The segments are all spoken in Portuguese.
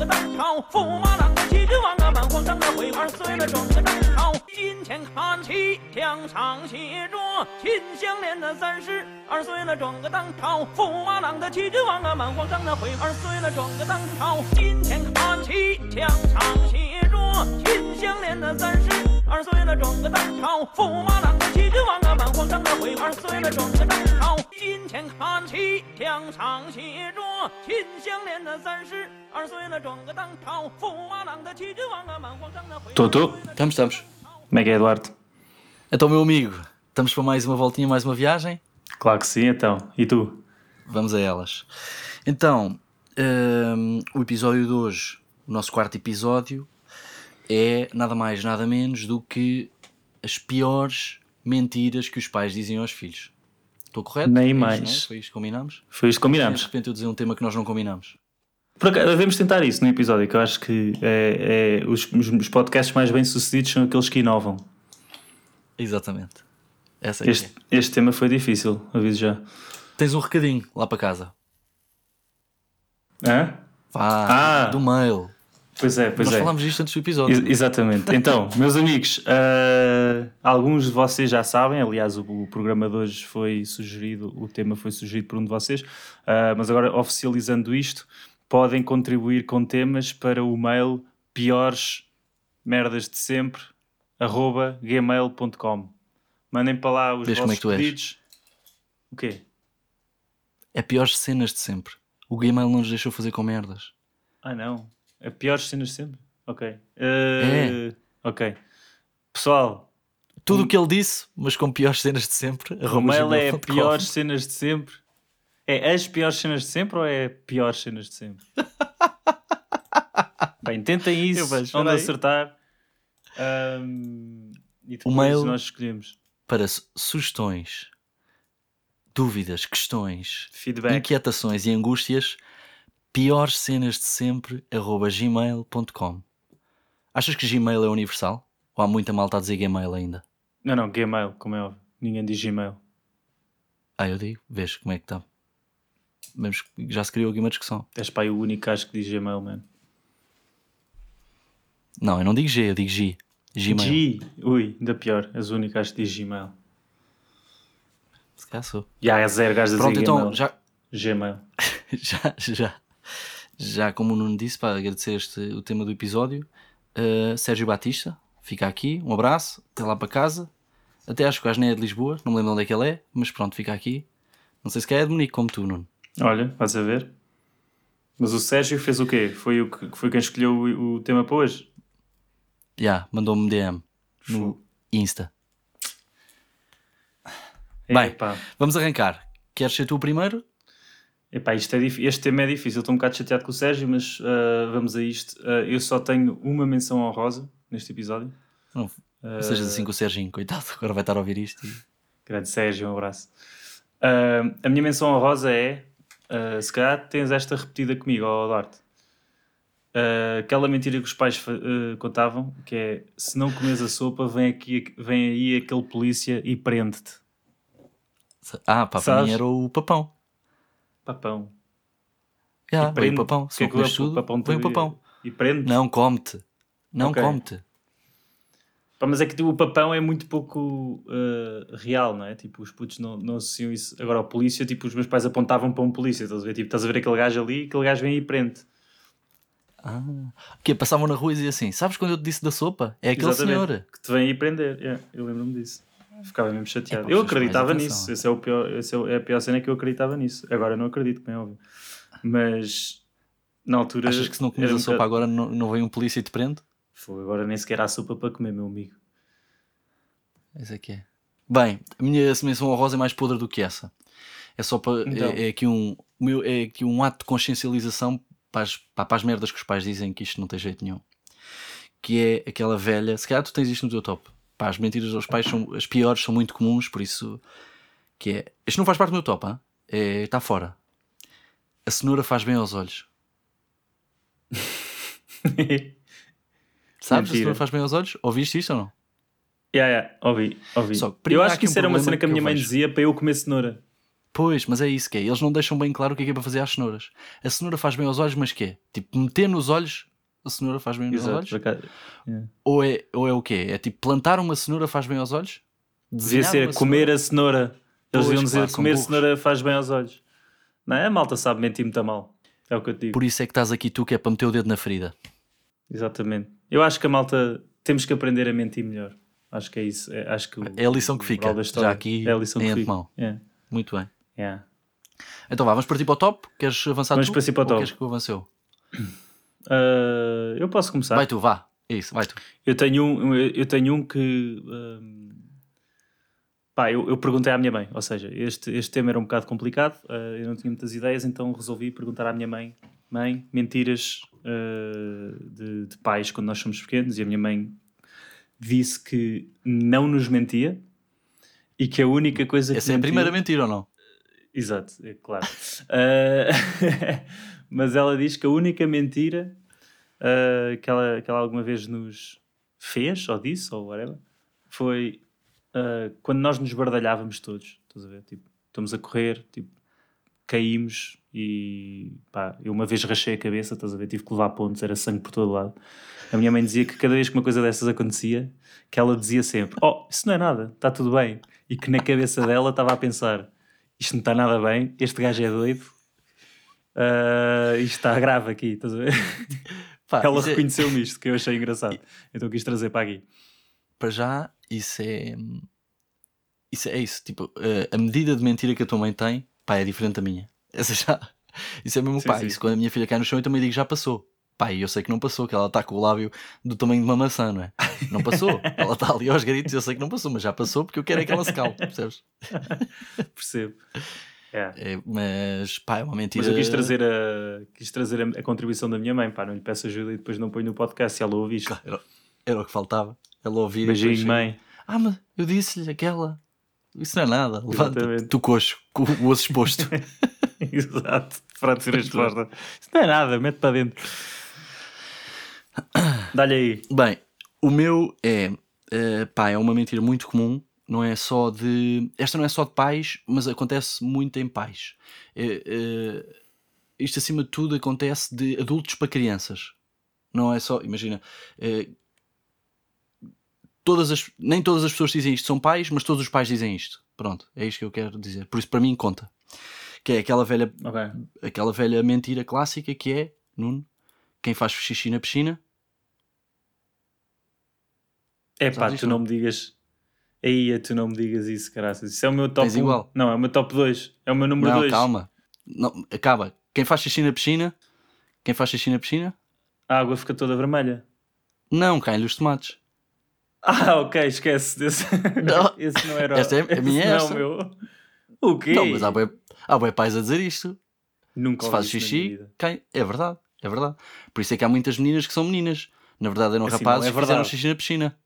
个当朝，驸马郎的旗帜王啊，满皇上的回二岁了，转个当朝。今天看齐墙上写着秦香莲的三十二岁了，转个当朝，驸马郎的旗帜王啊，满皇上的回二岁了，转个当朝。今天看齐墙上写着秦香莲的三十二岁了，转个当朝，驸马郎的旗帜王啊，满皇上的回二岁了，转个当朝。今天看齐墙上写着秦香莲的三十二岁了，转个当朝，驸马郎的旗帜王啊，满皇上的回。 Tô, tô. Estamos, estamos. Como é que é, Duarte? Então, meu amigo, estamos para mais uma voltinha, mais uma viagem? Claro que sim, então. E tu? Vamos a elas. Então, hum, o episódio de hoje, o nosso quarto episódio, é nada mais, nada menos do que as piores mentiras que os pais dizem aos filhos. Estou correto? Nem É isto, mais. não é? Foi isto que combinámos? Foi isto que De combinámos. repente eu dizer um tema que nós não. Por acaso, devemos tentar isso no episódio, que eu acho que é, é- os, os- podcasts mais bem sucedidos são aqueles que inovam. Exatamente. Essa é Este, este tema foi difícil, aviso já. é. Tens um recadinho lá para casa. Hã? Vá, Ah. do mail. Pois é, pois Nós é. falámos disto antes do episódio. Ex- exatamente. Então, meus amigos, ah, alguns de vocês já sabem, aliás, o, o programa de hoje foi sugerido, o tema foi sugerido por um de vocês, ah, mas agora oficializando isto, podem contribuir com temas para o mail piores merdas de sempre arroba gmail.com. Mandem para lá os Vês é vossos és? pedidos. O quê? É piores cenas de sempre. O Gmail não nos deixou fazer com merdas. Ah, não. É piores cenas de sempre? Ok. Ah, É. Ok. Pessoal, Tudo o que ele disse, mas com piores cenas de sempre. O mail é piores cenas de sempre. É as piores cenas de sempre ou é piores cenas de sempre? Bem, tentem isso, vejo, onde acertar. Ahm, e depois mail- nós escolhemos. Para su- sugestões, dúvidas, questões, Feedback. inquietações e angústias, piores cenas de sempre. arroba gmail.com. Achas que Gmail é universal? Ou há muita malta a dizer Gmail ainda? Não, não, Gmail, como é óbvio. Ninguém diz Gmail. Ah, eu digo. Vês como é que está. Vemos que já se criou aqui uma discussão. És pá, o único gajo que diz Gmail, mano. Não, eu não digo G, eu digo G. Gmail. G. Ui, ainda pior. És o único gajo que diz Gmail. Se calhar sou. Já é zero gajos a dizer Pronto, então Gmail. já, Gmail. já, já, já como o Nuno disse, para agradecer este, o tema do episódio, uh, Sérgio Batista, fica aqui, um abraço, até lá para casa. Até acho que o nem é de Lisboa, não me lembro onde é que ele é, mas pronto, fica aqui. Não sei se quer é de Munique como tu, Nuno. Olha, vais a ver. Mas o Sérgio fez o quê? Foi, o que, foi quem escolheu o, o tema para hoje? Já, mandou-me DM no. Insta. Bem. Vamos arrancar. Queres ser tu o primeiro? Epá, isto é este tema é difícil, estou um bocado chateado com o Sérgio, mas ah, vamos a isto. Ah, eu só tenho uma menção honrosa neste episódio. Não, não sejas assim com o Serginho, coitado, agora vai estar a ouvir isto. e- Grande Sérgio, um abraço. Ah, a minha menção honrosa é, se calhar tens esta repetida comigo, ó Duarte. Aquela mentira que os pais contavam, que é, se não comes a sopa, vem, aqui, vem aí aquele polícia e prende-te. Ah, pá, para mim era o papão. Papão. Já, E veio o prende- papão. o Se que é não que comes tudo, papão o papão. E prende Não, come-te. Não Ok. come-te. Mas é que o papão é muito pouco uh, real, não é? Tipo, os putos não, não associam isso. Agora, a polícia, tipo, os meus pais apontavam para um polícia, estás a ver? Tipo, estás a ver aquele gajo ali, aquele gajo vem e prende. Ah. O quê? Passavam na rua e diziam assim: Sabes quando eu te disse da sopa? É aquele Exatamente. senhor. Que te vem aí prender. Yeah, eu lembro-me disso. Ficava mesmo chateado. Epá, eu acreditava nisso. Esse é, o pior, esse é, é a pior cena que eu acreditava nisso. Agora não acredito, como é óbvio. Mas na altura. Achas que se não comes a sopa agora não, não vem um polícia e te prende? Fogo, agora nem sequer há sopa para comer, meu amigo. Esse é que é. Bem, a minha menção honrosa é mais podre do que essa. É só para. Então. É, é aqui um, meu, é aqui um ato de consciencialização para as, para as merdas que os pais dizem que isto não tem jeito nenhum. Que é aquela velha. Se calhar tu tens isto no teu top. Pá, as mentiras aos pais são. As piores são muito comuns, por isso. Que é. Isto não faz parte do meu top, é, está fora. A cenoura faz bem aos olhos. Sabes? A Mentira. cenoura faz bem aos olhos? Ouviste isto ou não? Yeah, yeah, ouvi, ouvi. Só eu acho que aqui um isso era uma cena que a minha mãe vejo. dizia para eu comer cenoura. Pois, mas é isso que é. Eles não deixam bem claro o que é que é para fazer às cenouras. A cenoura faz bem aos olhos, mas que é? Tipo, meter nos olhos, a cenoura faz bem aos Exato, olhos? por acaso. Yeah. Ou é, ou é o quê? É tipo, plantar uma cenoura faz bem aos olhos? Devia ser comer cenoura? a cenoura. Eles deviam dizer claro, comer cenoura faz bem aos olhos. Não é? A malta sabe mentir muito mal. É o que eu te digo. Por isso é que estás aqui tu, que é para meter o dedo na ferida. Exatamente. Eu acho que a malta temos que aprender a mentir melhor. Acho que é isso. É, acho que o- É a lição que fica, já aqui é a lição em antemão. Yeah, Muito bem. yeah. Então vá, vamos partir para o top? Queres avançar Vamos tu? partir para o top. queres que eu avance eu? Ah, eu posso começar. Vai tu, vá. É isso, vai tu. Eu tenho um, eu tenho um que. hum, pá, eu, eu perguntei à minha mãe. Ou seja, este, este tema era um bocado complicado. ah, eu não tinha muitas ideias, então resolvi perguntar à minha mãe: Mãe, mentiras ah, de, de pais quando nós somos pequenos. E a minha mãe disse que não nos mentia e que a única coisa que. Essa é a mentiu- primeira mentira ou não? Exato, é claro. Ah, mas ela diz que a única mentira ah, que, ela, que ela alguma vez nos fez, ou disse, ou whatever, foi ah, quando nós nos bardalhávamos todos. Estás a ver? Tipo, estamos a correr, tipo, caímos e pá, eu uma vez rachei a cabeça, estás a ver? Tive que levar pontos, era sangue por todo lado. A minha mãe dizia que cada vez que uma coisa dessas acontecia, que ela dizia sempre: Oh, isso não é nada, está tudo bem. E que na cabeça dela estava a pensar: Isto não está nada bem, este gajo é doido, ah, isto está grave aqui, estás a ver? Pá, ela é- reconheceu-me isto, que eu achei engraçado. Então quis trazer para aqui. para já, isso é. Isso é isso. Tipo, eh, a medida de mentira que a tua mãe tem, pá, é diferente da minha. Essa já. Isso é mesmo, Sim, pá. sim. Isso quando a minha filha cai no chão, eu também digo já passou. Pá, e eu sei que não passou, que ela está com o lábio do tamanho de uma maçã, não é? Não passou. ela está ali aos gritos, eu sei que não passou, mas já passou porque eu quero é que ela se cale, percebes? Percebo. É. É, mas, pá, é uma mentira. Mas eu quis trazer, a, quis trazer a, a contribuição da minha mãe, pá, não lhe peço ajuda e depois não ponho no podcast se ela ouvir isto. Era, era o que faltava. Ela ouvir e Beijinho, depois- mãe. Ah, mas eu disse-lhe aquela. Isso não é nada. Levanta, Exatamente. tu coxo, com o osso exposto. Exato, para dizer a resposta. Isso não é nada, mete para dentro. Dá-lhe aí. Bem, o meu é, eh, pá, é uma mentira muito comum. Não é só de. Esta não é só de pais, mas acontece muito em pais. É, eh, isto, acima de tudo, acontece de adultos para crianças. Não é só. Imagina. eh, todas as, nem todas as pessoas dizem isto são pais, mas todos os pais dizem isto. Pronto, é isto que eu quero dizer. Por isso, para mim, conta. Que é aquela velha Ok. aquela velha mentira clássica que é, Nuno, quem faz xixi na piscina, É pá, tu não? me digas. Aí, tu não me digas isso, caraças. Isso é o meu top Tens 1. igual. Não, é o meu top 2. É o meu número não, 2. calma, não, acaba. Quem faz xixi na piscina, quem faz xixi na piscina, A água fica toda vermelha. não, caem-lhe os tomates. Ah, ok, esquece desse. Não. Esse não era. Esta é- a minha é não o meu. O quê? Não, mas há bué, há bué pais a dizer isto. Nunca Se faz xixi, cai. É verdade, é verdade. Por isso é que há muitas meninas que são meninas. Na verdade eram Assim, rapazes não é que fizeram xixi na piscina.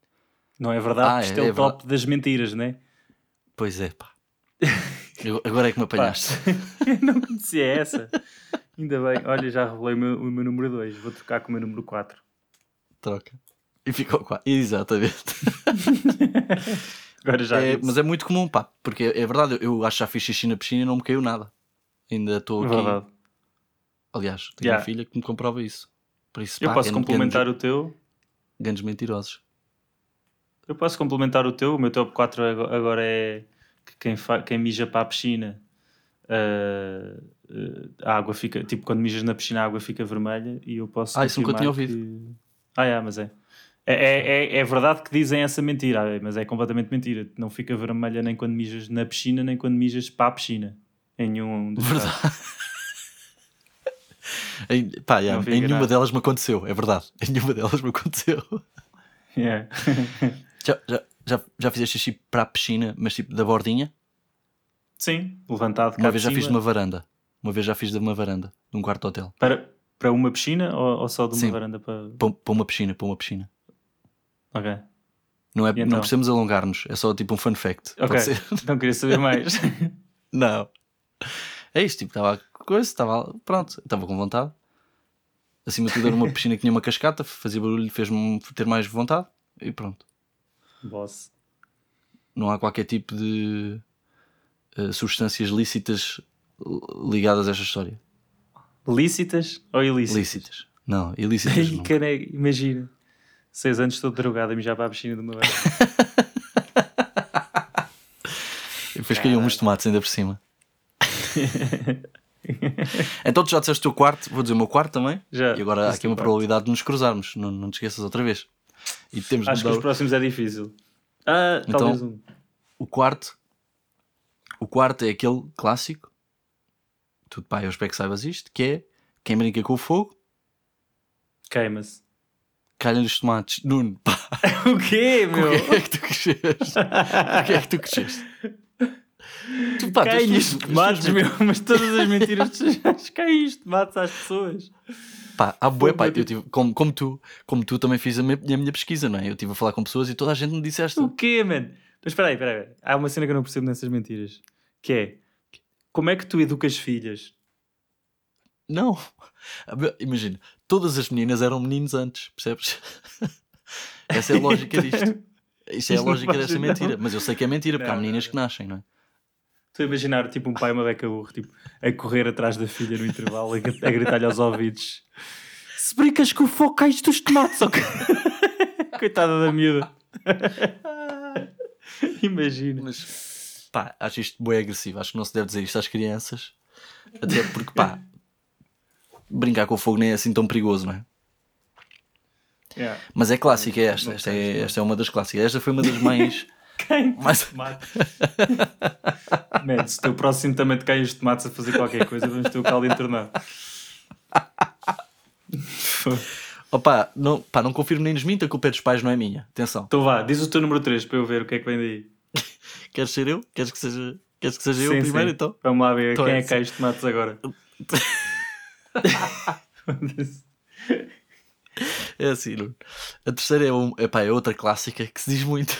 Não é verdade? Ah, Isto é- é, é o top das mentiras, não é? Pois é, pá. Eu- agora é que me apanhaste. eu não conhecia essa. Ainda bem. Olha, já revelei o meu, o meu número 2. Vou trocar com o meu número 4. Troca. E ficou quase. Exatamente. Agora já. É, mas é muito comum, pá, porque é verdade, eu acho que já fiz xixi na piscina e não me caiu nada. Ainda estou aqui. Verdade. Aliás, tenho Yeah. uma filha que me comprova isso. Por isso, Eu pá, posso complementar o teu. grandes mentirosos. Eu posso complementar o teu. O meu top 4 ago- agora é que quem, fa... quem mija para a piscina. ah, a água fica tipo quando mijas na piscina a água fica vermelha e eu posso Ah, isso nunca tinha confirmar que- ah é, mas é. É, é, é- é verdade que dizem essa mentira ah, mas é completamente mentira não fica vermelha nem quando mijas na piscina nem quando mijas para a piscina em nenhum. Verdade. Em, pá, yeah, em nenhuma nada. delas me aconteceu, é verdade. Em nenhuma delas me aconteceu. Yeah. Já, já, já, já fizeste xixi para a piscina, mas tipo da bordinha? Sim, levantado Uma vez já fiz de uma varanda. Uma vez já fiz de uma varanda, de um quarto de hotel. Para, para uma piscina ou, ou só de uma Sim. varanda para. Para para uma piscina, para uma piscina. Ok. Não, é, então? não precisamos alongar-nos, é só tipo um fun fact. Ok. Não queria saber mais. Não. É isto, tipo, estava coisa, estava pronto, estava com vontade. Acima de tudo era uma piscina que tinha uma cascata, fazia barulho, fez-me ter mais vontade e pronto. Boss. Não há qualquer tipo de eh, substâncias lícitas li- ligadas a esta história. Lícitas ou ilícitas? Lícitas. Não, ilícitas Ai, imagina. Seis anos estou drogado a mijar para a piscina de uma varanda. E depois caíam uns tomates ainda por cima. então tu já disseste o teu quarto, vou dizer o meu quarto também. Já, E agora há aqui uma quarto. probabilidade de nos cruzarmos, não, não te esqueças outra vez. E temos Acho que os próximos é difícil. Ah, Então- talvez um. o quarto. O quarto é aquele clássico. Tu, pá, eu espero que saibas isto, que é quem brinca com o fogo, Queima-se. calha os tomates. Nuno, pá, o quê, meu? quem é que tu cresceste? Com quem é que tu cresceste? Tu, pá, tu- tu- tu- tu- tomates, tu- meu. Mas todas as mentiras que caem os tomates às pessoas. Pá, há bué, pá, meu eu tive, como, como tu, como tu também fiz a minha, a minha pesquisa, não é? Eu estive a falar com pessoas e toda a gente me disse esta. O quê, mano? Mas espera aí, espera aí. Há uma cena que eu não percebo nessas mentiras. Que é... Como é que tu educas filhas? Não, imagina, todas as meninas eram meninos antes, percebes? Essa é a lógica disto. Isso é a Isto lógica desta mentira. Mas eu sei que é mentira, porque há Não, meninas não, que nascem, não é? Estou a imaginar tipo um pai e uma beca burro tipo, a correr atrás da filha no intervalo a, a gritar-lhe aos ouvidos se brincas com o fogo cais dos tomates ok? coitada da miúda imagina Mas pá, acho isto bem agressivo. Acho que não se deve dizer isto às crianças. Até porque, pá, brincar com o fogo nem é assim tão perigoso, não é? yeah. Mas é clássica esta. Esta é, esta é uma das clássicas. Esta foi uma das mais. Quem? mais... Tomate. Man, se o teu próximo também te caem os tomates a fazer qualquer coisa vamos ter o caldo entornado Opa, não, pá, não confirmo nem desminta que o pé dos pais não é minha. Atenção. então vá, diz o teu número 3 para eu ver o que é que vem daí Queres ser eu? Queres que seja, Queres que seja eu Sim, primeiro sim. então? vamos lá ver Então quem é é que cai os tomates agora É assim, Nuno. A terceira é, um, epá, é outra clássica que se diz muito.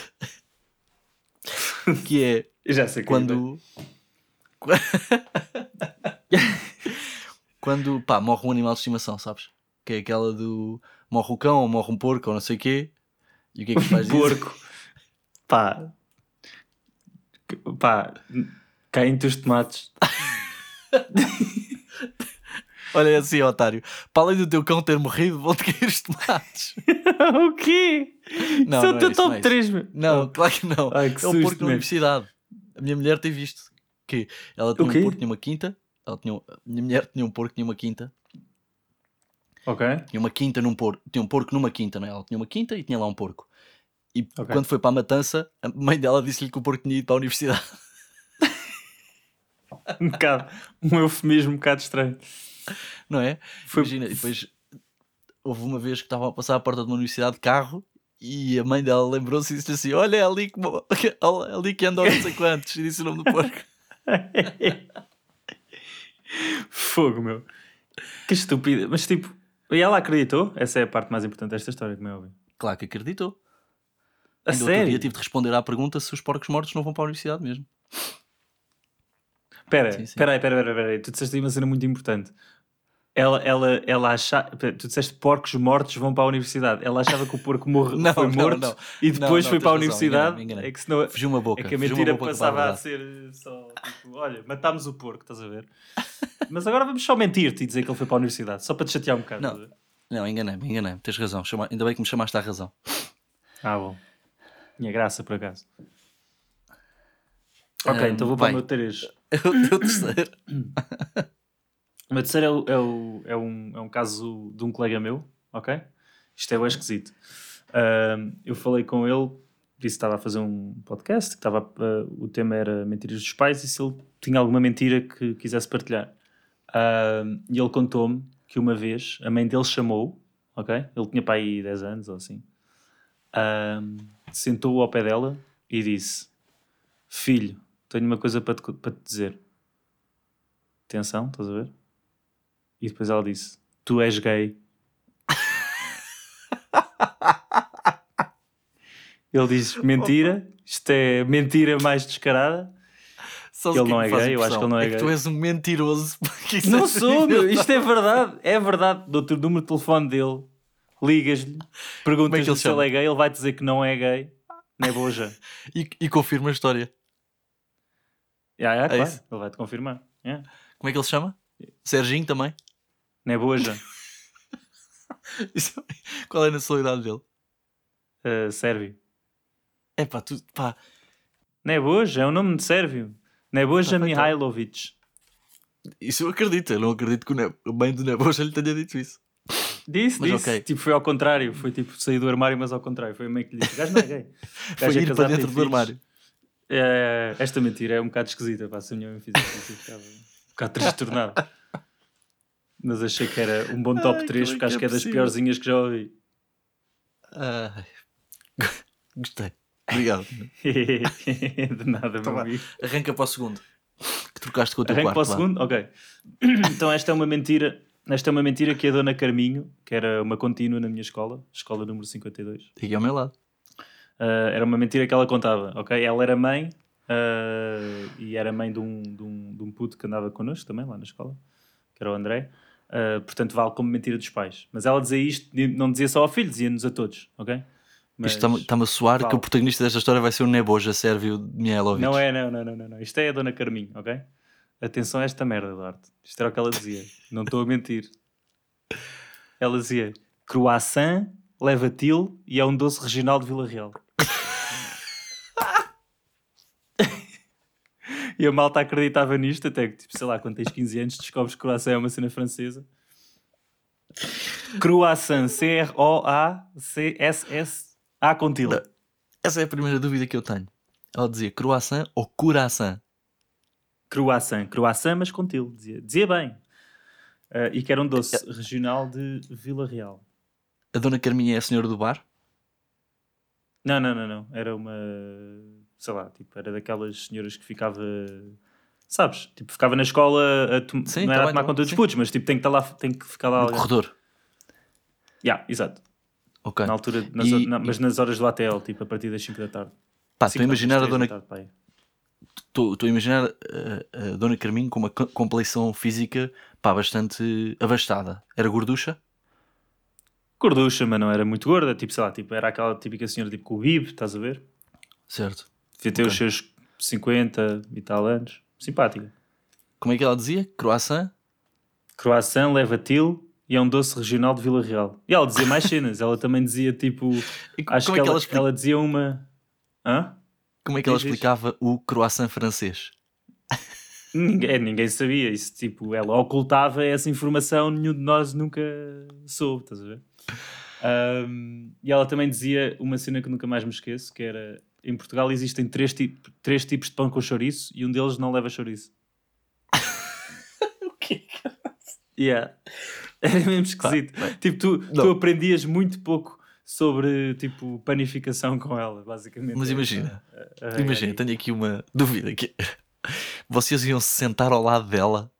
que é já sei que quando. quando pá, morre um animal de estimação, sabes? Que é aquela do morre o cão ou morre um porco ou não sei o quê. E o que é que pais dizem? porco. Pá. Pá. Caem-te os tomates. Olha assim, otário. Para além do teu cão ter morrido, vão-te cair os tomates. o quê? Não, Isso é não o teu é isso, não top é 3, meu. Não, claro que não. Ai, que é o porco na man. universidade. A minha mulher tem visto que ela tinha um porco, tinha uma quinta. Ela tinha, a minha mulher tinha um porco, tinha uma quinta. Ok. Tinha uma quinta num porco. Tinha um porco numa quinta, não é? Ela tinha uma quinta e tinha lá um porco. E Ok. quando foi para a matança, a mãe dela disse-lhe que o porco tinha ido para a universidade. Um bocado. Um eufemismo um bocado estranho. Não é? Foi- Imagina, e depois houve uma vez que estava a passar à porta de uma universidade de carro e a mãe dela lembrou-se e disse assim: Olha, é ali que, é ali que andou não sei quantos. E disse o nome do porco. Fogo, meu. Que estúpido. Mas tipo. E ela acreditou? Essa é a parte mais importante desta história, como é óbvio. Claro que acreditou. A Ainda outro dia sério? tive de responder à pergunta se os porcos mortos não vão para a universidade mesmo. Sim, sim. espera aí, espera aí, espera aí. Tu disseste aí uma cena muito importante. Ela, ela, ela achava... Tu disseste porcos mortos vão para a universidade. Ela achava que o porco morre, Não, foi não, morto não. e depois Não, foi não, para a universidade. enganei-me, enganei-me. É que senão... Fugiu uma boca. É que a mentira passava a ser só tipo, olha, matámos o porco, estás a ver? Mas agora vamos só mentir-te e dizer que ele foi para a universidade, só para te chatear um bocado. Não. Não, enganei-me, enganei-me. Tens razão. Chama- Ainda bem que me chamaste à razão. Ah, bom. Tinha graça, por acaso. Ok, Ah, então vou para o meu 3. O teu terceiro. O meu terceiro é, o- é, o- é um, é um caso de um colega meu, ok? Isto é bem esquisito. Ahm, eu falei com ele, disse que estava a fazer um podcast, que estava, a- o tema era mentiras dos pais e se ele tinha alguma mentira que quisesse partilhar. Ahm, e ele contou-me que uma vez a mãe dele chamou, ok? Ele tinha para aí 10 anos ou assim. Ahm, sentou ao pé dela e disse: Filho, tenho uma coisa para te, para te dizer. Atenção, estás a ver? E depois ela disse: Tu és gay. Ele diz: Mentira, isto é mentira mais descarada. Sabes Ele o não é gay, eu acho que ele não é que gay. tu és um mentiroso. Não é sou, meu, isto é verdade, é verdade. Dou-te o número de telefone dele, ligas-lhe, Como é perguntas que ele se chama? ele é gay, ele vai dizer que não é gay. Não é boja. E, e confirma a história. yeah, yeah, É claro, isso? ele vai-te confirmar. Yeah. Como é que ele se chama? Serginho também? Não é boja. Isso- Qual é a nacionalidade dele? Uh, sérvio. É pá, tu, pá, Neboja, é o nome de sérvio. Neboja Tá feito. Mihailovic. isso eu acredito. Eu não acredito que o, ne- o bem do Nebo já lhe tenha dito isso. Disse, Mas disse. ok. Tipo, foi ao contrário. Foi tipo sair do armário, mas ao contrário. Foi meio que lhe disse: gajo não é gay. Foi é ir para dentro do filhos. armário. É, esta mentira é um bocado esquisita. Pá, se a minha mãe fizesse isso, ficava um bocado transtornado. Mas achei que era um bom top Ai, 3, como é porque acho que é é das piorzinhas que já ouvi. Ai. Gostei. Obrigado. de nada, meu Toma. amigo. Arranca para o segundo. Que trocaste com o teu Arranco quarto. para o segundo? Ok. Então esta é uma mentira. Esta é uma mentira que a Dona Carminho, que era uma contínua na minha escola, escola número 52, Aqui ao meu lado. ah, era uma mentira que ela contava, ok? Ela era mãe ah, e era mãe de um, de, um, de um puto que andava connosco também lá na escola, que era o André. Ah, portanto, vale como mentira dos pais. Mas ela dizia isto, não dizia só ao filho, dizia-nos a todos, ok? Mas Isto está-me a soar vale. que o protagonista desta história vai ser o Neboja Sérvio de Mihailovic. não é, não, não, não, não, não. Isto é a Dona Carminho, ok? Atenção a esta merda, Duarte. Isto era o que ela dizia. Não estou a mentir. Ela dizia croissant, leva til e é um doce regional de Vila Real. e a malta acreditava nisto, até que, tipo, sei lá, quando tens 15 anos, descobres que croissant é uma cena francesa. Croissant, C-R-O-A-C-S-S-A com. Essa é a primeira dúvida que eu tenho. Ela dizia croissant ou coração? Croissant, croissant, mas com dizia, dizia bem. Ah, e que era um doce regional de Vila Real. A dona Carminha é a senhora do bar? Não, não, não, não. Era uma. Sei lá, tipo, era daquelas senhoras que ficava. Sabes? Tipo, ficava na escola a Sim, não tá era a bem, tomar tá conta bem, dos sim. putos, mas tipo, tem que, estar lá, tem que ficar lá No alguém. corredor. Yeah, exato. Ok. Na altura, nas E- ho- na- mas e- nas horas do ATL, tipo, a partir das 5 da tarde. Pá, estou a não, imaginar a três da dona, estou a imaginar a, a dona Carminho com uma co- complexão física pá, bastante abastada. Era gorducha? Gorducha, mas não era muito gorda. Tipo, sei lá, tipo, era aquela típica senhora tipo, com o bib, estás a ver? Certo. Devia ter Ok. os seus 50 e tal anos. Simpática. Como é que ela dizia? Croissant? Croissant, leva til e é um doce regional de Vila Real. E ela dizia mais cenas. ela também dizia tipo. E Acho que, é que ela, ela dizia uma. Hã? Como é que ela Diz, explicava o croissant francês? Ninguém, ninguém sabia. Isso, tipo, ela ocultava essa informação, nenhum de nós nunca soube, estás a ver? Ahm, e ela também dizia uma cena que nunca mais me esqueço, que era em Portugal existem três, tip- três tipos de pão com chouriço e um deles não leva chouriço. O quê? Yeah. Era mesmo esquisito. tipo, tu, tu aprendias muito pouco sobre tipo panificação com ela, basicamente. Mas É imagina, essa a- a imagina, aí. tenho aqui uma dúvida. Que... Vocês iam se sentar ao lado dela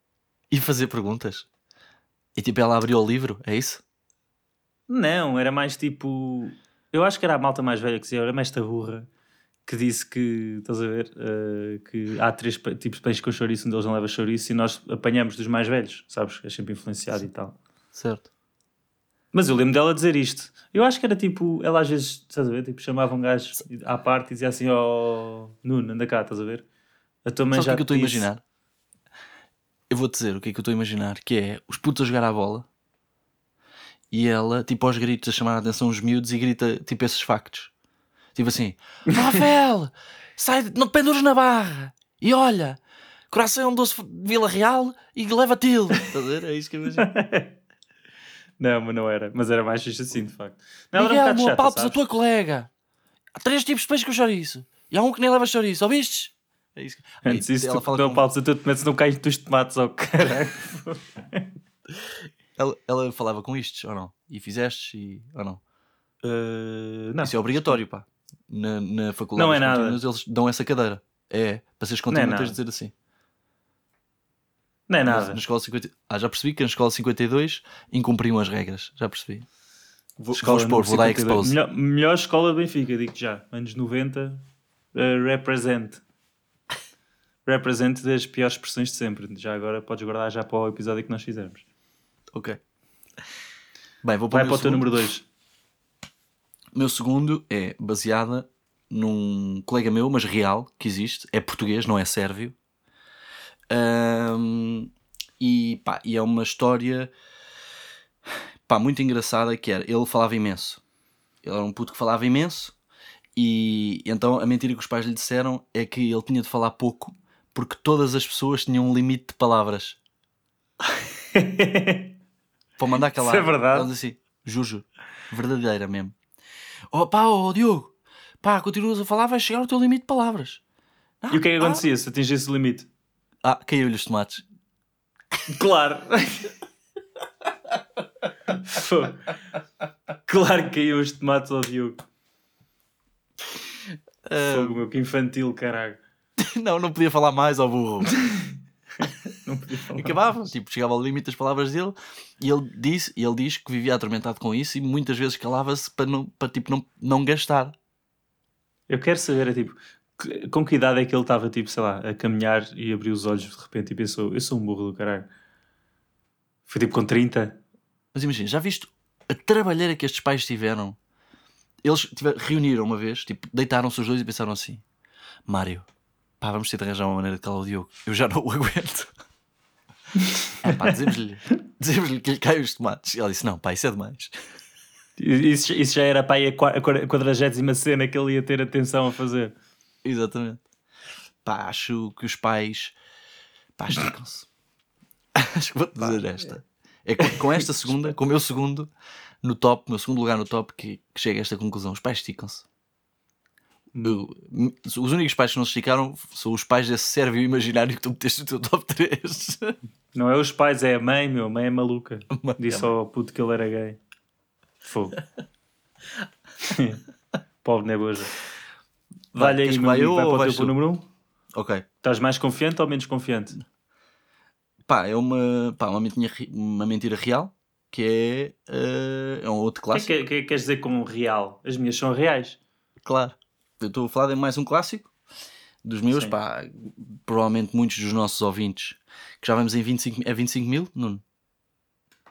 e fazer perguntas? E tipo, ela abriu o livro, é isso? Não, era mais tipo. Eu acho que era a malta mais velha que dizia, era mais esta burra que disse que, estás a ver, eh, que há três tipos de pães com chouriço, um deles não leva chouriço e nós apanhamos dos mais velhos, sabes? É sempre influenciado e tal. Certo. Mas eu lembro dela dizer isto. Eu acho que era tipo, ela às vezes, estás a ver, tipo, chamava um gajo à parte e dizia assim: Ó Nuno, anda cá, estás a ver? A tua mãe Sabe o que já é que eu te estou a disse." imaginar? Eu vou-te dizer o que é que eu estou a imaginar, que é os putos a jogar à bola e ela, tipo, aos gritos, a chamar a atenção os miúdos e grita, tipo, esses factos. Tipo assim, Rafael, sai, não te pendures na barra e olha, coração é um doce de Vila Real e leva til. Estás a ver? É isso que eu imagino. Não, mas não era. Mas era mais fixe assim, de facto. Não, ela era um Miguel, bocado não apalpes a sabes? tua colega. Há três tipos de peixe com chouriço. E há um que nem leva chouriço, ouviste? É isso que... Antes Aí, isso, ela tu fala não com- pausa, tu metes no caio dos tomates, ao caralho. ela, ela falava com isto, ou não? E fizeste, e... ou não? Uh, não. Isso é obrigatório, pá. Na, na faculdade Não é nada. eles dão essa cadeira. É, para seres contínuo Não é tens de nada. dizer assim. Não é nada. Na escola 50... Ah, já percebi que na escola 52 incumpriam as regras. Já percebi. Vou, vou Escola expor, número vou dar 52. expose. Melhor, melhor escola do Benfica, digo já. Anos 90, eh, represent. Represent das piores expressões de sempre. Já agora podes guardar já para o episódio que nós fizermos. Ok. Bem, vou para Vai o para o teu número 2. Meu segundo é baseada num colega meu, mas real, que existe. É português, não é sérvio. Ahm, e, pá, e é uma história pá, muito engraçada que era, ele falava imenso. Ele era um puto que falava imenso e então a mentira que os pais lhe disseram é que ele tinha de falar pouco porque todas as pessoas tinham um limite de palavras. Para mandar calar. Isso é verdade? Diz assim, Juju, verdadeira mesmo. Oh pá, oh Diogo, pá, continuas a falar, vais chegar ao teu limite de palavras. E o que é que acontecia se atingisse o limite? Ah, caiu-lhe os tomates. Claro! Claro que caiu os tomates ao Diogo. Fogo, meu, que infantil, caralho. não, não podia falar mais ao burro. Não podia falar. Acabava, tipo, chegava ao limite das palavras dele e ele disse, e ele diz que vivia atormentado com isso e muitas vezes calava-se para, não, para tipo, não, não gastar. Eu quero saber, é tipo, que- com que idade é que ele estava, tipo, sei lá, a caminhar e abriu os olhos de repente e pensou, eu sou um burro do caralho. Foi tipo com 30? Mas imagina, já viste a trabalheira que estes pais tiveram? Eles tiver- reuniram uma vez, tipo, deitaram-se os dois e pensaram assim: Mário, pá, vamos ter de arranjar uma maneira de calar o Diogo, eu já não o aguento. É pá, dizemos-lhe dizemos que lhe caem os tomates. E ela disse: Não, pá, isso é demais. Isso, isso já era aí a quadragésima cena que ele ia ter atenção a fazer. Exatamente. Pá, acho que os pais. Pá, esticam-se. acho que vou-te dizer esta. É com, com esta segunda, com o meu segundo no top, meu segundo lugar no top, que, que chega a esta conclusão. Os pais esticam-se. Os únicos pais que não se esticaram são os pais desse sérvio imaginário que tu meteste no teu top 3. Não é os pais, é a mãe, meu. A mãe é maluca. Mãe Disse é ao puto que ele era gay. Fogo. Pobre neboja. Vai, Vale aí, meu vá amigo, vai ou para o teu tu? número 1. Um? ok. Estás mais confiante ou menos confiante? Pá, é uma, pá, uma, mentira, uma mentira real que é, eh, é um outro O que clássico. é que, que é que queres dizer como real? As minhas são reais. Claro. Eu estou a falar de mais um clássico dos meus, Sim. pá, provavelmente muitos dos nossos ouvintes que já vamos em 25, é 25 mil, Nuno?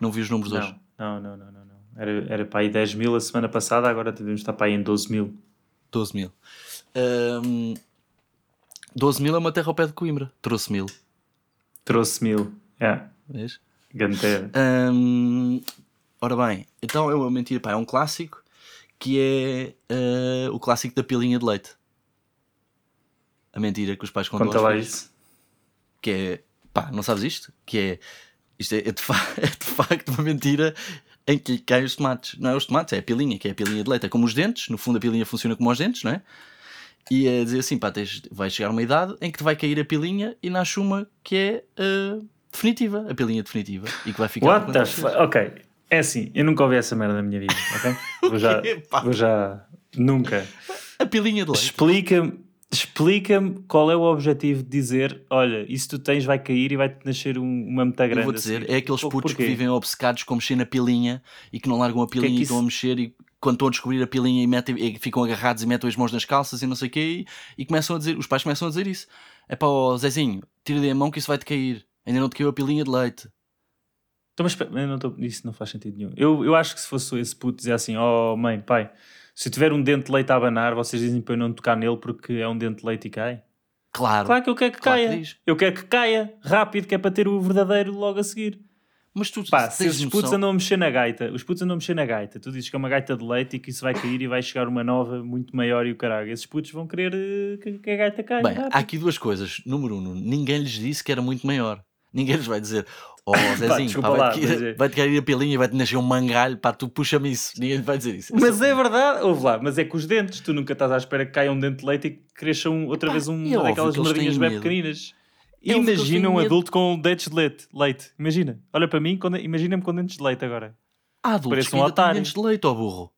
Não vi os números hoje. Não, não, não, não, não. não. Era, era para aí 10 mil a semana passada, agora devemos estar para aí em 12 mil. 12 mil. Ahm, 12 mil é uma terra ao pé de Coimbra. Trouxe mil. Trouxe mil. É, Vês? ganteira. Ahm, ora bem, então é uma mentira, pá, é um clássico que é eh, o clássico da pilinha de leite. A mentira que os pais contam Conta lá filhos. isso. que é pá, não sabes isto? Que é isto é, é de, fa- é de facto uma mentira em que caem os tomates. Não é os tomates, é a pilinha, que é a pilinha de leite. É como os dentes, no fundo a pilinha funciona como os dentes, não é? E é dizer assim, pá, tens, vai chegar uma idade em que te vai cair a pilinha e nasce uma que é eh, definitiva, a pilinha definitiva, e que vai ficar What the fuck? Ok, é assim, eu nunca ouvi essa merda na minha vida, ok? Vou já, vou já, nunca. A pilinha de leite. Explica-me, explica-me qual é o objetivo de dizer, olha, isso tu tens vai cair e vai-te nascer um- uma meta grande. Eu vou dizer, seguir. é aqueles putos que porquê? vivem obcecados com mexer na pilinha e que não largam a que é pilinha que e estão a mexer e quando estão a descobrir a pilinha e, metem, e ficam agarrados e metem as mãos nas calças e não sei o quê e, e começam a dizer, os pais começam a dizer isso. É para o Zezinho, tira-lhe a mão que isso vai-te cair. Ainda não te caiu a pilinha de leite. Então, mas eu não tô- isso não faz sentido nenhum. Eu, eu acho que se fosse esse puto dizer assim, oh mãe, pai, se tiver um dente de leite a abanar, vocês dizem para eu não tocar nele porque é um dente de leite e cai? Claro. Claro que eu quero que Claro que caia. diz. eu quero que caia rápido, que é para ter o verdadeiro logo a seguir. Mas tu Pá, se esses putos noção- andam a mexer na gaita, os putos andam a mexer na gaita, tu dizes que é uma gaita de leite e que isso vai cair e vai chegar uma nova muito maior e o caralho. Esses putos vão querer eh, que, que a gaita caia. Bem, rápido. há aqui duas coisas. Número um, ninguém lhes disse que era muito maior. Ninguém lhes vai dizer, oh Zezinho, pá, mas é- cair, vai-te cair a pilinha e vai-te nascer um mangalho, pá, tu puxa-me isso. Ninguém lhe vai dizer isso. Mas é verdade, ouve lá, mas é com os dentes, tu nunca estás à espera que caia um dente de leite e que cresça um- outra Pá, vez um, é uma daquelas merdinhas bem medo. pequeninas. É Imagina um medo. adulto com dentes de leite. leite. Imagina. Olha para mim, imagina-me com dentes de leite agora. Há adultos Parece que um ainda dentes de leite, ó burro.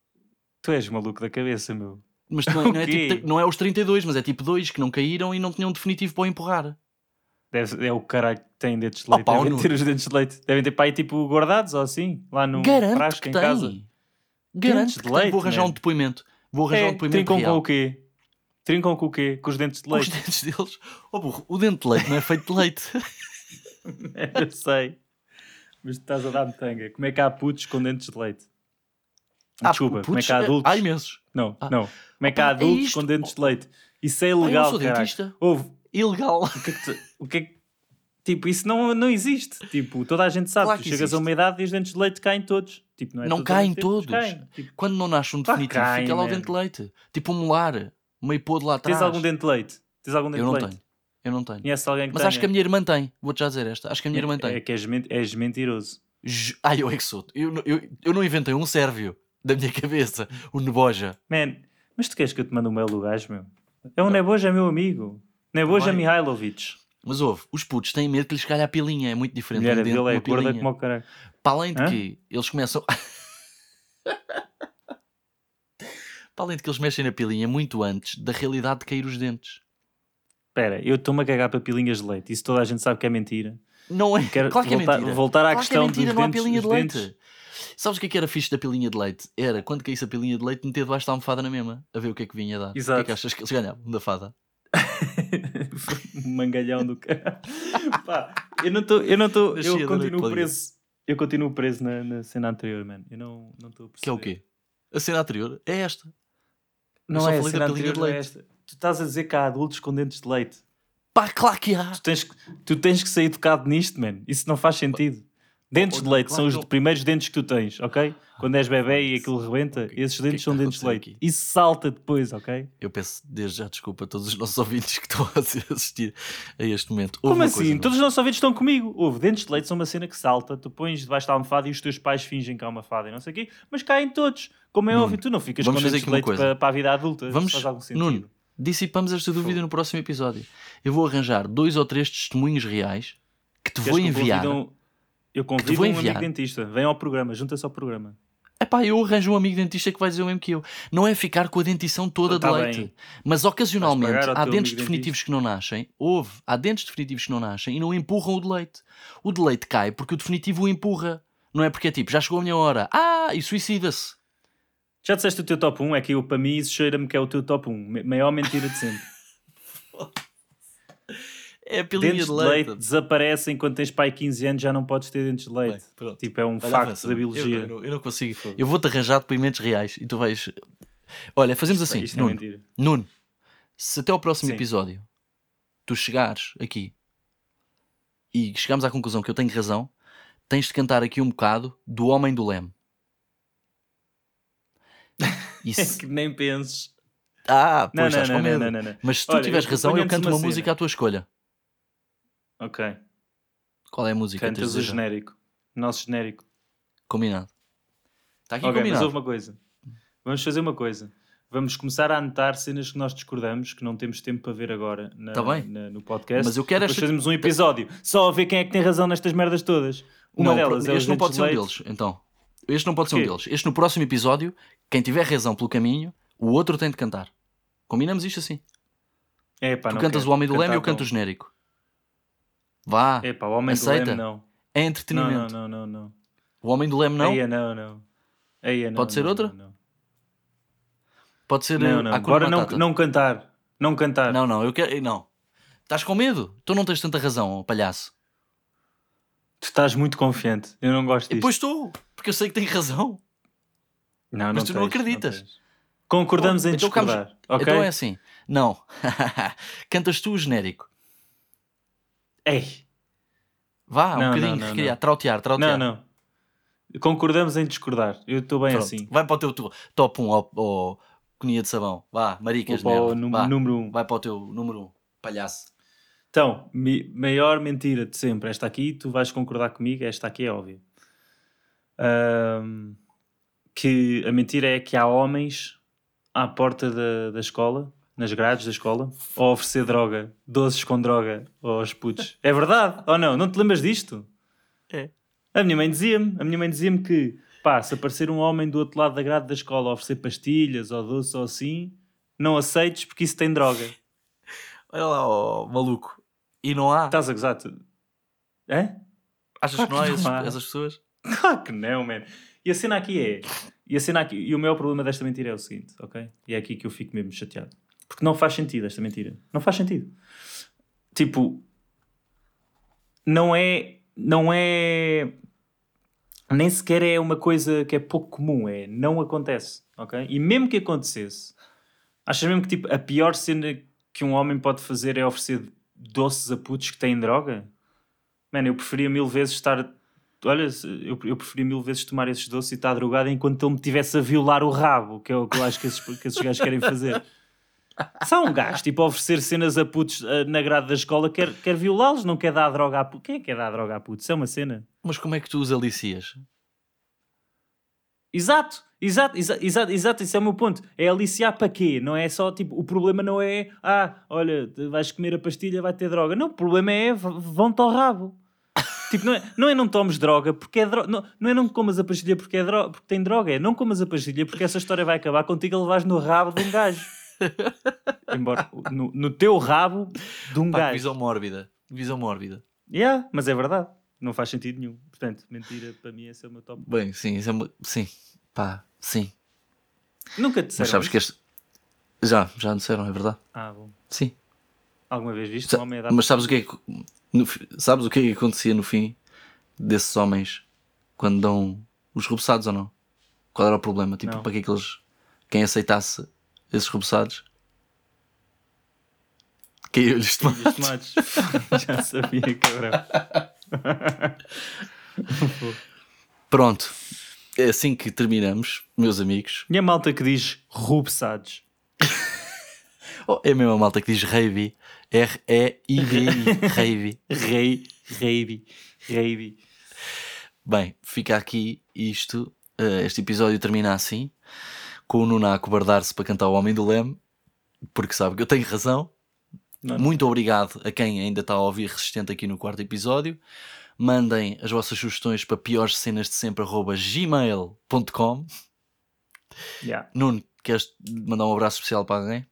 Tu és maluco da cabeça, meu. Mas não é, não, é quê? tipo, não é os 32, mas é tipo dois que não caíram e não tinham definitivo para empurrar. Deve, é o caralho que tem dentes de leite. pá, Devem ter os dentes de leite. Devem ter pai tipo guardados ou assim, lá no Garanto frasco que em tem. casa. Garanto Dentes de que tem. leite, Vou arranjar man. um depoimento. Vou arranjar um É, depoimento trincam real. com o quê? Trincam com o quê? Com os dentes de Com os leite. dentes deles. Oh, burro, o dente de leite não é feito de leite. Eu sei. Mas tu estás a dar-me tanga. Como é que há putos com dentes de leite? Ah, Desculpa, como é putos, que há adultos? Há imensos. Não, Ah. não. Como é que há Opa, é adultos isto. com dentes de leite? Isso é Pá, eu não ilegal, sou dentista. Houve. Ilegal. O que é que tu- o que é que- Tipo, isso não, não existe. Tipo, toda a gente sabe. Claro tu que chegas a existe. uma idade e os dentes de leite caem todos. Tipo, não é Não todos caem todos. caem. Tipo, Quando não nasce um definitivo, fica lá o dente de leite. Tipo um molar. Meio podre lá atrás. tens algum dente de leite? Tens algum dente Eu não de leite? tenho. Eu não tenho. Conheces alguém que Mas tenha? acho que a minha irmã tem. Vou-te já dizer esta. Acho que a minha irmã É tem. que és, és mentiroso. Ai, eu é que sou. Eu, não- eu, eu não inventei um sérvio da minha cabeça. O Neboja. Man, mas tu queres que eu te mande o mail do gajo, meu? É um Neboja, meu amigo. Neboja. Mihailovic. Mas ouve, os putos têm medo que lhes calhe a pilinha. É muito diferente. mulher um dente é gorda como o caralho. Para além de Hã? que eles começam. Para além de que eles mexem na pilinha muito antes da realidade de cair os dentes. Espera, eu estou-me a cagar para pilinhas de leite. Isso toda a gente sabe que é mentira. Não é? Quero claro que é voltar, mentira. voltar à claro questão que é mentira, dos não há dentes. pilinha de leite. dentes. Sabes o que é que era fixe da pilinha de leite? Era quando caísse a pilinha de leite, meter debaixo da almofada na mesma, a ver o que é que vinha a dar. O que é Exato. que achas que eles ganhavam da fada? mangalhão do caralho. Pá, eu não estou. Eu, não tô, eu continuo preso. Eu continuo preso na, na cena anterior, mano. Eu não não estou a perceber. Que é o quê? A cena anterior é esta. Não é a falei da cena anterior, de não é esta. Tu estás a dizer que há adultos com dentes de leite. Pá, claro que há. Tu tens, que- tu tens que ser educado nisto, mano. Isso não faz sentido. Dentes de leite claro são que os primeiros dentes que tu tens, ok? Quando és bebê e aquilo rebenta, que- esses que é dentes que são dentes de leite. aqui? Isso salta depois, ok? Eu peço desde já desculpa a todos os nossos ouvintes que estão a assistir a este momento. Houve Como assim? não? Todos os nossos ouvintes estão comigo. Houve, dentes de leite são uma cena que salta, tu pões debaixo da almofada e os teus pais fingem que há uma fada e não sei o quê, mas caem todos. Como é Nuno, óbvio, tu não ficas vamos com dentes de leite para, para a vida adulta. Vamos, faz algum sentido. Nuno, dissipamos esta dúvida no próximo episódio. Eu vou arranjar dois ou três testemunhos reais que te Queres vou que enviar. um- Eu convido um amigo dentista. Vem ao programa, junta-se ao programa. Epá, eu arranjo um amigo dentista que vai dizer o mesmo que eu. Não é ficar com a dentição toda Tá de bem. leite. Mas ocasionalmente há dentes definitivos que não nascem. Houve. Há dentes definitivos que não nascem e não empurram o de leite. O de leite cai porque o definitivo o empurra. Não é porque é tipo, já chegou a minha hora. Ah, e suicida-se. Já disseste o teu top 1? É que eu, para mim, isso cheira-me que é o teu top 1. Me- Maior mentira de sempre. É a pilinha dentes de leite. leite desaparecem quando tens pai 15 anos, já não podes ter dentes de leite. Bem, tipo, é um Olha, facto avança. da Eu- biologia. Eu, não- eu não consigo. Eu vou-te arranjar depoimentos reais e tu vais. Olha, fazemos assim. Isto é Nuno, mentira. Nuno, se até ao próximo Sim. episódio tu chegares aqui e chegamos à conclusão que eu tenho razão, tens de cantar aqui um bocado do Homem do Leme. E É que nem penses. Ah, pois não, estás não, não, não, não, não. Mas se tu Olha, tiveres eu- razão, eu canto uma uma cena. música à tua escolha. Ok. Qual é a música? Cantas o genérico. Nosso genérico. Combinado. Está aqui ok, mas combinado. houve uma coisa. Vamos fazer uma coisa. Vamos começar a anotar cenas que nós discordamos, que não temos tempo para ver agora na- Tá bem. na- no podcast. Mas eu quero Depois esta- fazemos um episódio só a ver quem é que tem razão nestas merdas todas. Uma não, delas é os este não pode de ser um deles, então. Este não pode ser um deles. Este no próximo episódio, quem tiver razão pelo caminho, o outro tem de cantar. Combinamos isto assim. É, pá, tu não cantas quero o Homem do Leme e eu canto o genérico. Vá, É pá, o Homem Aceita? do Leme não. é Não, entretenimento. não, não, não. não. O Homem do Leme não? Eia, não, não. Eia, não, Pode ser não, outra? Não, não. Pode ser não, eh, não. Bora não, não cantar. Não cantar. não, não, eu quero. Não. Estás com medo? Tu não tens tanta razão, palhaço. Tu estás muito confiante. Eu não gosto E disto. depois estou, porque eu sei que tenho razão. não, mas não tu não tens, acreditas. tens. Concordamos Bom, em então discordar. ok? Então é assim. Não. Cantas tu o genérico. Ei. Vá, um Não, bocadinho, não, não, não. trautear, Não, trautear. não. Concordamos em discordar. Eu estou bem Pronto, assim. Vai para o teu tu- top 1 ao, ao coninha de sabão. Vá, maricas, Vou para o nela. num- Vá, número um. Vai para o teu número 1, palhaço. Então, mi- maior mentira de sempre. Esta aqui, tu vais concordar comigo, esta aqui é óbvia. Ahm, que a mentira é que há homens à porta da, da escola, nas grades da escola, a oferecer droga, doces com droga aos putos. É verdade ou não? Não te lembras disto? É. A minha mãe dizia-me, a minha mãe dizia-me que, pá, se aparecer um homem do outro lado da grade da escola a oferecer pastilhas ou doce ou assim, não aceites porque isso tem droga. Olha lá, ó, maluco. E não há? Estás a gozar? Tu... É? Achas claro que não há, não esses- há. essas pessoas? Claro que não, man. E a cena aqui é. E a cena aqui. E o maior problema desta mentira é o seguinte, ok? E é aqui que eu fico mesmo chateado. Porque não faz sentido esta mentira. Não faz sentido. Tipo. Não é. Não é. Nem sequer é uma coisa que é pouco comum. É. Não acontece, ok? E mesmo que acontecesse. Achas mesmo que tipo, a pior cena que um homem pode fazer é oferecer doces a putos que têm droga? Mano, eu preferia mil vezes estar. Olha, eu, eu preferia mil vezes tomar esses doces e estar drogado enquanto ele me tivesse a violar o rabo, que é o que eu acho que esses, que esses gajos querem fazer. Há um gajo, tipo, a oferecer cenas a putos eh, na grade da escola, quer, quer violá-los, não quer dar droga a putos. Quem é que quer dar droga a putos? Isso é uma cena. Mas como é que tu os alicias? Exato, exato, exa- exato, exato, isso é o meu ponto. É aliciar para quê? Não é só, tipo, o problema não é, ah, olha, vais comer a pastilha, vai ter droga. Não, o problema é, vão-te ao rabo. tipo, não é, não é não tomes droga porque é droga, não, não é não comas a pastilha porque, é dro porque tem droga, é não comas a pastilha porque essa história vai acabar contigo a levares no rabo de um gajo. Embora, no, no teu rabo de um Pá, gajo. visão mórbida. Visão mórbida. Yeah, mas é verdade. Não faz sentido nenhum. Portanto, mentira, para mim esse é o meu top. Bem, sim, é uma... Sim. Pá, sim. Nunca te Mas disseram sabes isso? que este... Já, já me disseram, é verdade. Ah, bom. Sim. Alguma vez viste Sa- um homem a dar Mas sabes o que é que... no sabes o que é que acontecia no fim desses homens quando dão os rebuçados ou não? Qual era o problema? Tipo, Não. para que é que eles... Quem aceitasse esses rebuçados... Caiu-lhes Filhos tomate. tomates. Já sabia, cabrão. Pronto. É assim que terminamos, meus amigos. Minha malta que diz rubeçados. Oh, é a mesma malta que diz. R-E-I-V-I. Reivi. Rei, reibi, reibi. Bem, fica aqui isto. eh, este episódio termina assim. Com o Nuno a acobardar-se para cantar o Homem do Leme. Porque sabe que eu tenho razão. Não. Muito obrigado a quem ainda está a ouvir resistente aqui no quarto episódio. Mandem as vossas sugestões para piores cenas de sempre gmail.com. Yeah. Nuno, queres mandar um abraço especial para alguém?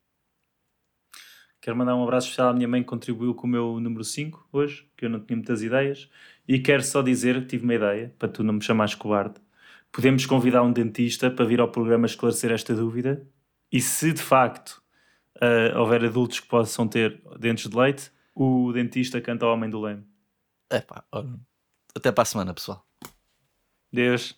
Quero mandar um abraço especial à minha mãe que contribuiu com o meu número 5 hoje, que eu não tinha muitas ideias. E quero só dizer que tive uma ideia, para tu não me chamares cobarde. Podemos convidar um dentista para vir ao programa esclarecer esta dúvida. E se de facto ah, houver adultos que possam ter dentes de leite, o dentista canta ao homem do leme. Epá, olha, até para a semana, pessoal. Deus.